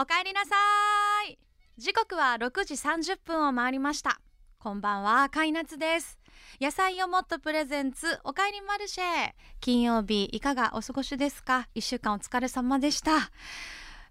おかえりなさい。時刻は6時30分を回りました。こんばんはかいなつです。野菜をもっとプレゼンツおかえりマルシェ。金曜日いかがお過ごしですか？一週間お疲れ様でした。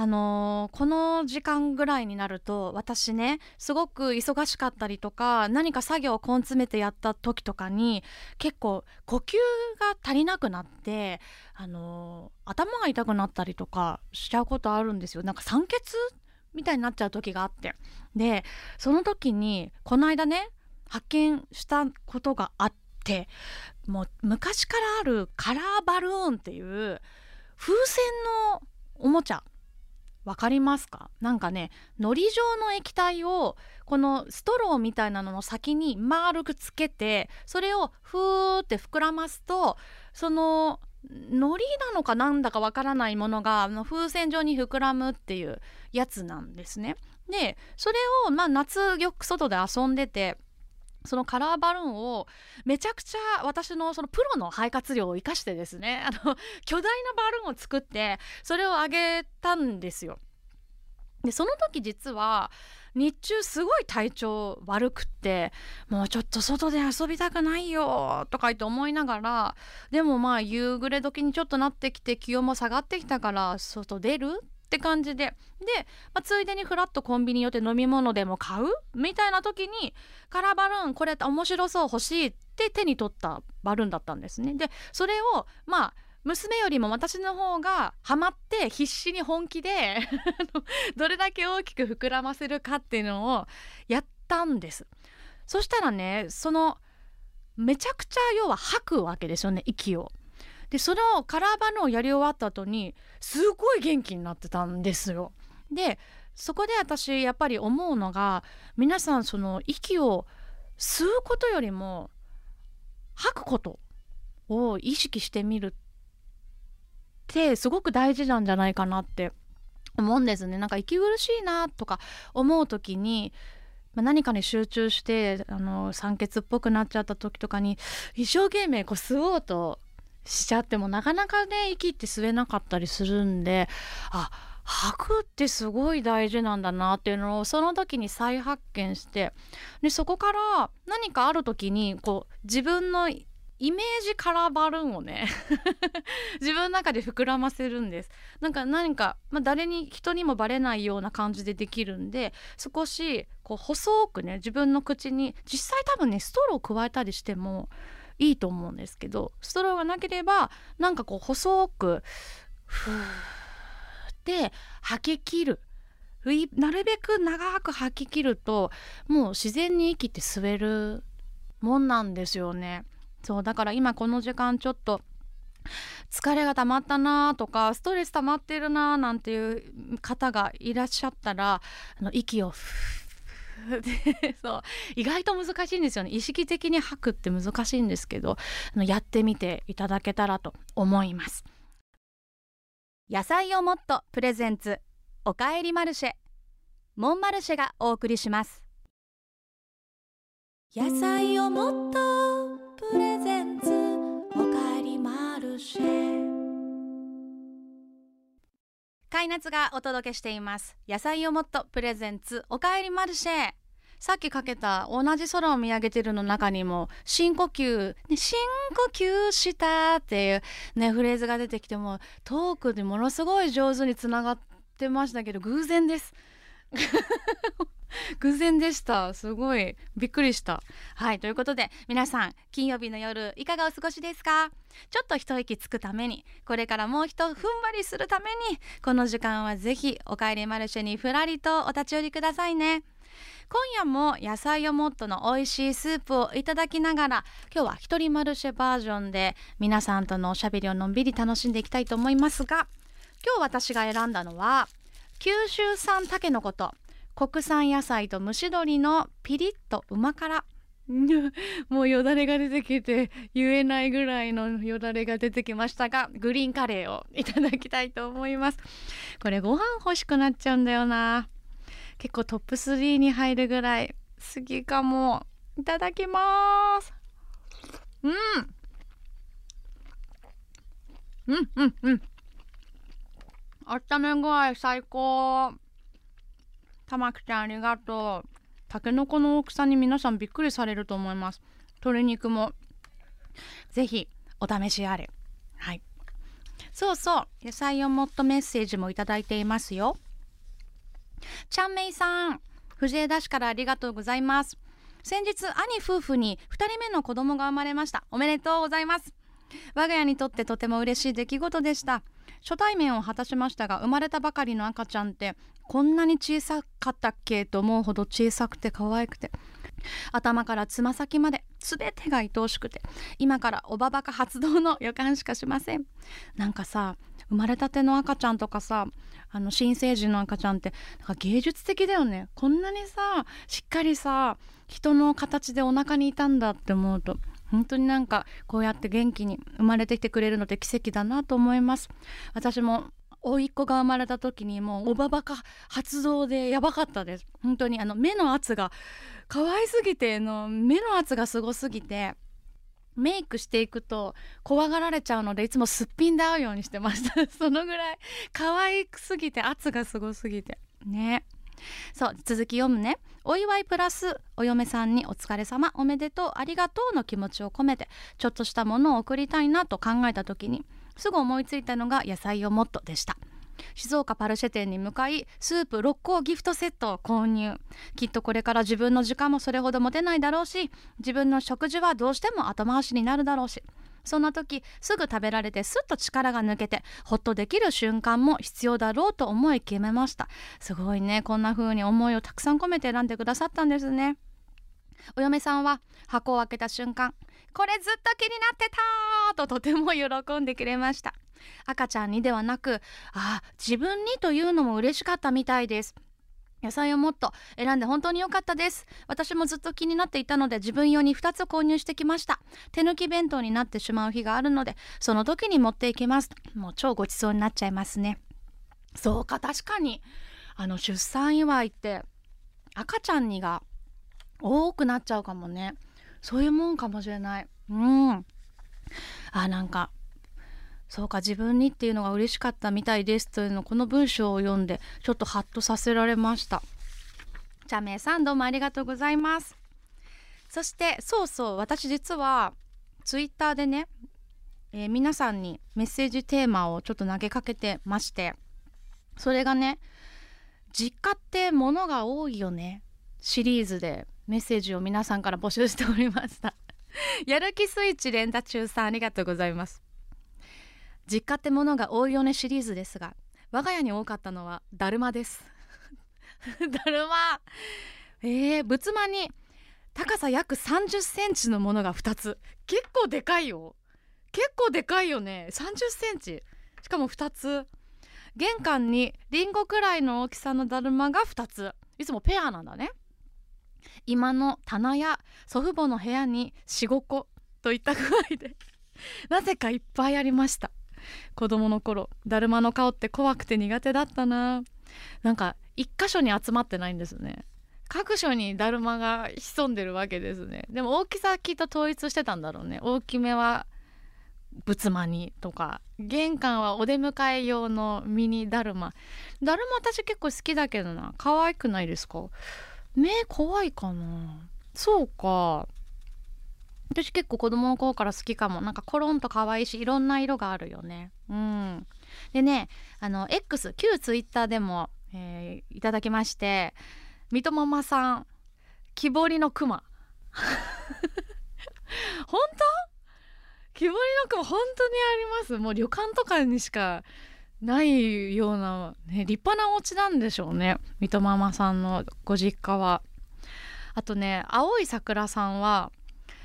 あのーこの時間ぐらいになると私ねすごく忙しかったりとか何か作業を根詰めてやった時とかに結構呼吸が足りなくなってあのー頭が痛くなったりとかしちゃうことあるんですよ。なんか酸欠みたいになっちゃう時があって。でその時にこの間ね発見したことがあってもう昔からあるカラーバルーンっていう風船のおもちゃ。わかりますか？なんかね糊状の液体をこのストローみたいなのの先に丸くつけてそれをふーって膨らますとその糊なのかなんだかわからないものがあの風船状に膨らむっていうやつなんですね。でそれをまあ夏よく外で遊んでてそのカラーバルーンをめちゃくちゃ私のそのプロの肺活量を生かしてですね あの巨大なバルーンを作ってそれをあげたんですよ。でその時実は日中すごい体調悪くってもうちょっと外で遊びたくないよとか言って思いながらでもまあ夕暮れ時にちょっとなってきて気温も下がってきたから外出るって感じでで、まあ、ついでにフラッとコンビニ寄って飲み物でも買うみたいな時にカラーバルーンこれ面白そう欲しいって手に取ったバルーンだったんですね。でそれをまあ娘よりも私の方がハマって必死に本気で どれだけ大きく膨らませるかっていうのをやったんです。そしたらねそのめちゃくちゃ要は吐くわけですよね息を。でそのカラーバルーをやり終わった後にすごい元気になってたんですよ。でそこで私やっぱり思うのが皆さんその息を吸うことよりも吐くことを意識してみるってすごく大事なんじゃないかなって思うんですね。なんか息苦しいなとか思う時にま何かに集中してあの酸欠っぽくなっちゃった時とかに一生懸命こう吸おうとしちゃってもなかなかね息って吸えなかったりするんであ吐くってすごい大事なんだなっていうのをその時に再発見してでそこから何かある時にこう自分のイメージカラーバルーンをね 自分の中で膨らませるんです。なんか何か、まあ、誰に人にもバレないような感じでできるんで少しこう細くね自分の口に実際多分ねストローを加えたりしてもいいと思うんですけどストローがなければなんかこう細くふーって吐き切るなるべく長く吐き切るともう自然に息って吸えるもんなんですよね。そうだから今この時間ちょっと疲れが溜まったなとかストレス溜まってるななんていう方がいらっしゃったらあの息をふーってそう。意外と難しいんですよね。意識的に吐くって難しいんですけどあのやってみていただけたらと思います。野菜をもっとプレゼンツおかえりマルシェ。モンマルシェがお送りします。野菜をもっとプレゼンツおかえりマルシェ。カイナツがお届けしています。野菜をもっとプレゼンツおかえりマルシェ。さっきかけた同じ空を見上げてるの中にも深呼吸、ね、深呼吸したっていうねフレーズが出てきてもトークでものすごい上手につながってましたけど偶然です。偶然でした。すごいびっくりした。はいということで皆さん金曜日の夜いかがお過ごしですか？ちょっと一息つくためにこれからもう一踏ん張りするためにこの時間はぜひおかえりマルシェにふらりとお立ち寄りくださいね。今夜も野菜をもっとの美味しいスープをいただきながら今日は一人マルシェバージョンで皆さんとのおしゃべりをのんびり楽しんでいきたいと思いますが今日私が選んだのは九州産たけのこと国産野菜と蒸し鶏のピリッとうま辛。もうよだれが出てきて言えないぐらいのよだれが出てきましたがグリーンカレーをいただきたいと思います。これご飯欲しくなっちゃうんだよな。結構トップ3に入るぐらい好きかもいただきます。うん。うんうんうん。温め具合最高。玉木ちゃんありがとう。たけのこの大きさに皆さんびっくりされると思います。鶏肉も。ぜひお試しあれ。はい。そうそう。野菜をもっとメッセージもいただいていますよ。ちゃんめいさん藤枝市からありがとうございます。先日兄夫婦に2人目の子供が生まれました。おめでとうございます。我が家にとってとても嬉しい出来事でした。初対面を果たしましたが生まれたばかりの赤ちゃんってこんなに小さかったっけと思うほど小さくて可愛くて頭からつま先まで全てが愛おしくて今からおばばか発動の予感しかしません。なんかさ生まれたての赤ちゃんとかさあの新生児の赤ちゃんってなんか芸術的だよね。こんなにさしっかりさ人の形でお腹にいたんだって思うと本当になんかこうやって元気に生まれてきてくれるのって奇跡だなと思います。私も甥っ子が生まれた時にもうおばばか発動でやばかったです。本当にあの目の圧が可愛すぎての目の圧がすごすぎてメイクしていくと怖がられちゃうのでいつもすっぴんで会うようにしてました。そのぐらい可愛すぎて圧がすごすぎて。ね。そう続き読むね。お祝いプラスお嫁さんにお疲れ様おめでとうありがとうの気持ちを込めてちょっとしたものを送りたいなと考えた時にすぐ思いついたのが野菜をもっとでした。静岡パルシェ店に向かいスープ6個ギフトセットを購入。きっとこれから自分の時間もそれほど持てないだろうし自分の食事はどうしても後回しになるだろうし。そんな時すぐ食べられてすっと力が抜けてホッとできる瞬間も必要だろうと思い決めました。すごいねこんな風に思いをたくさん込めて選んでくださったんですね。お嫁さんは箱を開けた瞬間これずっと気になってたととても喜んでくれました。赤ちゃんにではなくあ自分にというのも嬉しかったみたいです。野菜をもっと選んで本当に良かったです。私もずっと気になっていたので自分用に2つ購入してきました。手抜き弁当になってしまう日があるのでその時に持っていきます。もう超ごちそうになっちゃいますね。そうか確かに。あの出産祝いって赤ちゃんにが多くなっちゃうかもね。そういうもんかもしれない。うん。あなんかそうか自分にっていうのが嬉しかったみたいですというのこの文章を読んでちょっとハッとさせられました。チャメさんどうもありがとうございます。そしてそうそう私実はツイッターでね、えー、皆さんにメッセージテーマをちょっと投げかけてましてそれがね実家って物が多いよねシリーズでメッセージを皆さんから募集しておりました。やる気スイッチ連打中さんありがとうございます。実家ってものが多いよねシリーズですが我が家に多かったのはだるまです。だるま。えー、仏間に高さ約30センチのものが2つ。結構でかいよ。結構でかいよね。30センチ。しかも2つ。玄関にリンゴくらいの大きさのだるまが2つ。いつもペアなんだね。今の棚や祖父母の部屋に45個といった具合で。なぜかいっぱいありました。子供の頃だるまの顔って怖くて苦手だったな。なんか一箇所に集まってないんですね。各所にだるまが潜んでるわけですね。でも大きさきっと統一してたんだろうね。大きめは仏間にとか玄関はお出迎え用のミニだるま。だるま私結構好きだけどな。可愛くないですか？目怖いかな。そうか。私結構子供の頃から好きかも。なんかコロンと可愛いしいろんな色があるよね。うん。でねあの X 旧ツイッターでも、えー、いただきまして三戸ママさん木彫りのクマ 本当？木彫りのクマ本当にあります。もう旅館とかにしかないような、ね、立派なお家なんでしょうね。三戸ママさんのご実家は。あとね青い桜さんは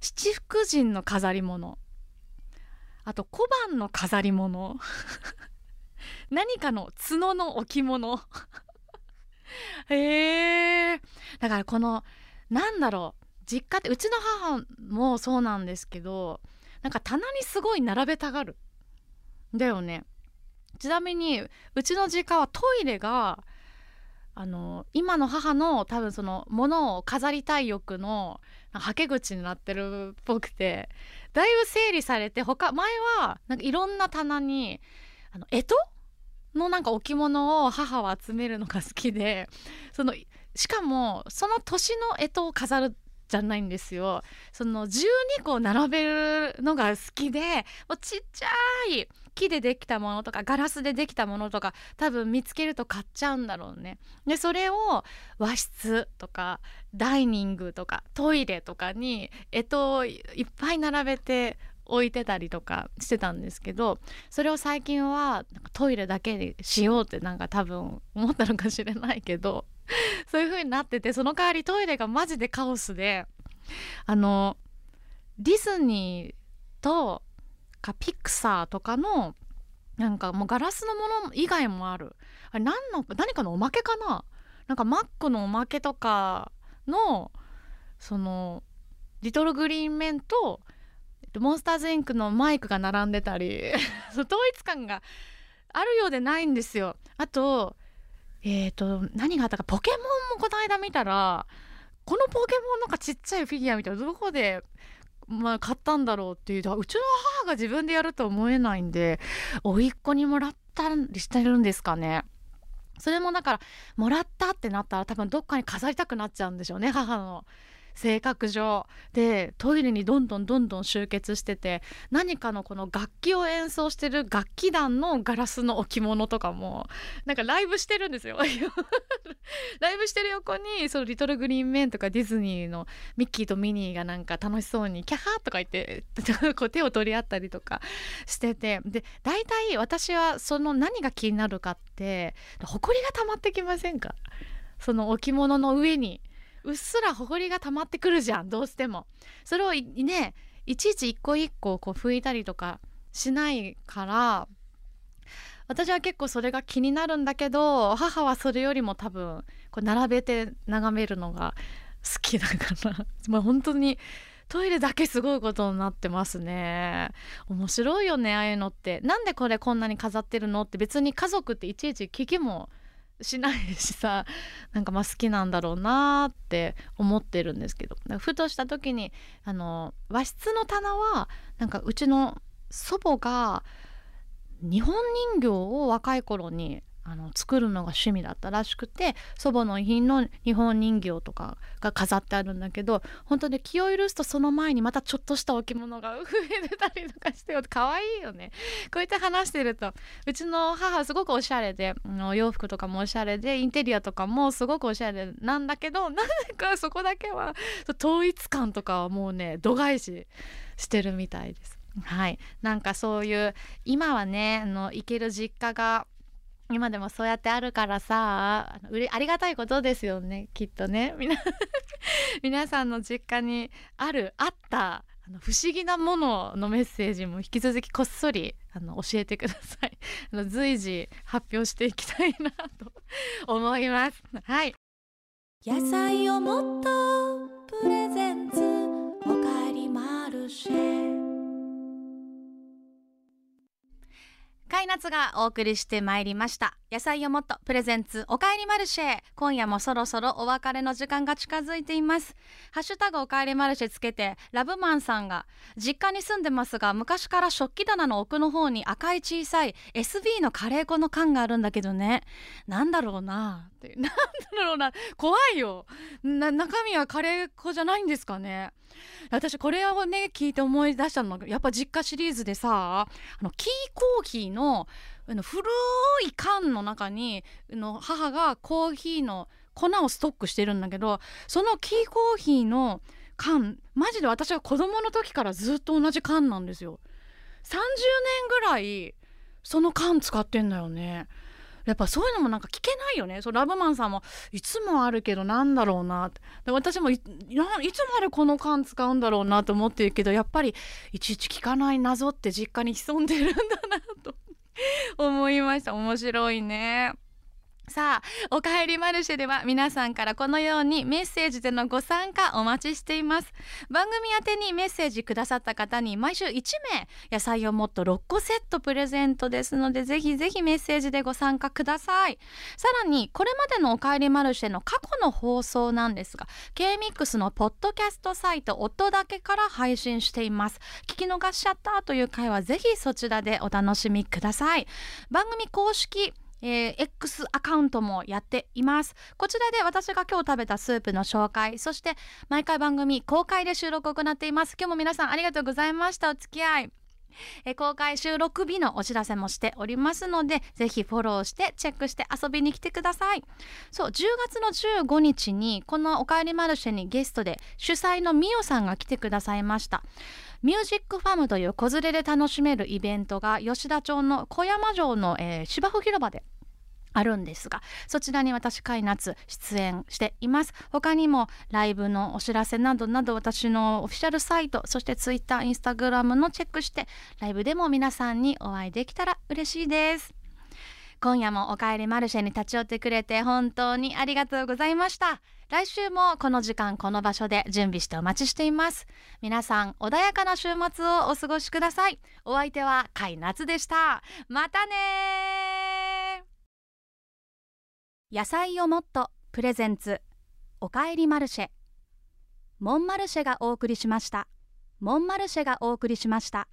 七福神の飾り物。あと小判の飾り物。何かの角の置物。へえ。だからこのなんだろう。実家ってうちの母もそうなんですけどなんか棚にすごい並べたがる。だよね。ちなみにうちの実家はトイレがあの今の母の多分その物を飾りたい欲のはけ口になってるっぽくてだいぶ整理されて他前はなんかいろんな棚にあの干支のなんか置物を母は集めるのが好きでそのしかもその年の干支を飾るじゃないんですよ。その12個並べるのが好きでもうちっちゃい木でできたものとかガラスでできたものとか多分見つけると買っちゃうんだろうね。でそれを和室とかダイニングとかトイレとかに干支をいっぱい並べて置いてたりとかしてたんですけどそれを最近はなんかトイレだけにしようってなんか多分思ったのかしれないけど そういう風になっててその代わりトイレがマジでカオスであのディズニーとかピクサーとかのなんかもうガラスのもの以外もある。あれ何の何かのおまけかな？なんかマックのおまけとかのそのリトルグリーンメンとモンスターズインクのマイクが並んでたり。統一感があるようでないんですよ。あとえっ、ー、と何があったか？ポケモンもこの間見たらこのポケモンなんかちっちゃいフィギュアみたいなどこでまあ、買ったんだろうっていううちの母が自分でやると思えないんで甥っ子にもらったりしてるんですかね。それもだからもらったってなったら多分どっかに飾りたくなっちゃうんでしょうね母の性格上。でトイレにどんどんどんどん集結してて何かのこの楽器を演奏してる楽器団のガラスの置物とかもなんかライブしてるんですよ。ライブしてる横にそのリトルグリーンメンとかディズニーのミッキーとミニーがなんか楽しそうにキャハーとか言って こう手を取り合ったりとかしててで大体私はその何が気になるかって埃が溜まってきませんか？その置物の上に。うっすらほこりが溜まってくるじゃんどうしても。それをねいちいち一個一個こう拭いたりとかしないから私は結構それが気になるんだけど母はそれよりも多分こう並べて眺めるのが好きだから まあ本当にトイレだけすごいことになってますね。面白いよねああいうのって。なんでこれこんなに飾ってるのって別に家族っていちいち聞きもしないしさ なんかまあ好きなんだろうなって思ってるんですけど。ふとした時にあの和室の棚はなんかうちの祖母が日本人形を若い頃にあの作るのが趣味だったらしくて祖母の遺品の日本人形とかが飾ってあるんだけど本当に気を許すとその前にまたちょっとした置物が増えてたりとかして可愛いよねこうやって話してるとうちの母すごくおしゃれでお洋服とかもおしゃれでインテリアとかもすごくおしゃれなんだけどなぜかそこだけは統一感とかはもうね度外視してるみたいです。はいなんかそういう今はねあの行ける実家が今でもそうやってあるからさありがたいことですよねきっとね。皆さんの実家にあるあったあの不思議なもののメッセージも引き続きこっそりあの教えてください。あの随時発表していきたいなと思います。はい。野菜をもっとプレゼンツ。カイナツがお送りしてまいりました。野菜をもっとプレゼンツおかえりマルシェ今夜もそろそろお別れの時間が近づいています。ハッシュタグおかえりマルシェつけてラブマンさんが実家に住んでますが昔から食器棚の奥の方に赤い小さい SB のカレー粉の缶があるんだけどね。なんだろうな。って なんだろうな。怖いよ。な中身はカレー粉じゃないんですかね。私これをね聞いて思い出したのがやっぱ実家シリーズでさあのキーコーヒーのの古い缶の中にの母がコーヒーの粉をストックしてるんだけどそのキーコーヒーの缶マジで私は子供の時からずっと同じ缶なんですよ。30年ぐらいその缶使ってんだよね。やっぱそういうのもなんか聞けないよね。そうラブマンさんもいつもあるけどなんだろうな。で私もいいつまでこの缶使うんだろうなと思ってるけどやっぱりいちいち聞かない謎って実家に潜んでるんだなと思いました。面白いね。さあおかえりマルシェでは皆さんからこのようにメッセージでのご参加お待ちしています。番組宛てにメッセージくださった方に毎週1名野菜をもっと6個セットプレゼントですのでぜひぜひメッセージでご参加ください。さらにこれまでのおかえりマルシェの過去の放送なんですが K-MIX のポッドキャストサイト音だけから配信しています。聞き逃しちゃったという回はぜひそちらでお楽しみください。番組公式えー、X アカウントもやっています。こちらで私が今日食べたスープの紹介そして毎回番組公開で収録を行っています。今日も皆さんありがとうございました。お付き合い。え公開収録日のお知らせもしておりますのでぜひフォローしてチェックして遊びに来てください。そう10月の15日にこの「おかえりマルシェ」にゲストで主催のみおさんが来てくださいました。ミュージックファームという子連れで楽しめるイベントが吉田町の小山城の、えー、芝生広場であるんですがそちらに私海夏出演しています。他にもライブのお知らせなどなど私のオフィシャルサイトそしてツイッターインスタグラムのチェックしてライブでも皆さんにお会いできたら嬉しいです。今夜もおかえりマルシェに立ち寄ってくれて本当にありがとうございました。来週もこの時間この場所で準備してお待ちしています。皆さん穏やかな週末をお過ごしください。お相手は海夏でした。またね野菜をもっとプレゼンツ。おかえりマルシェ。モンマルシェがお送りしました。モンマルシェがお送りしました。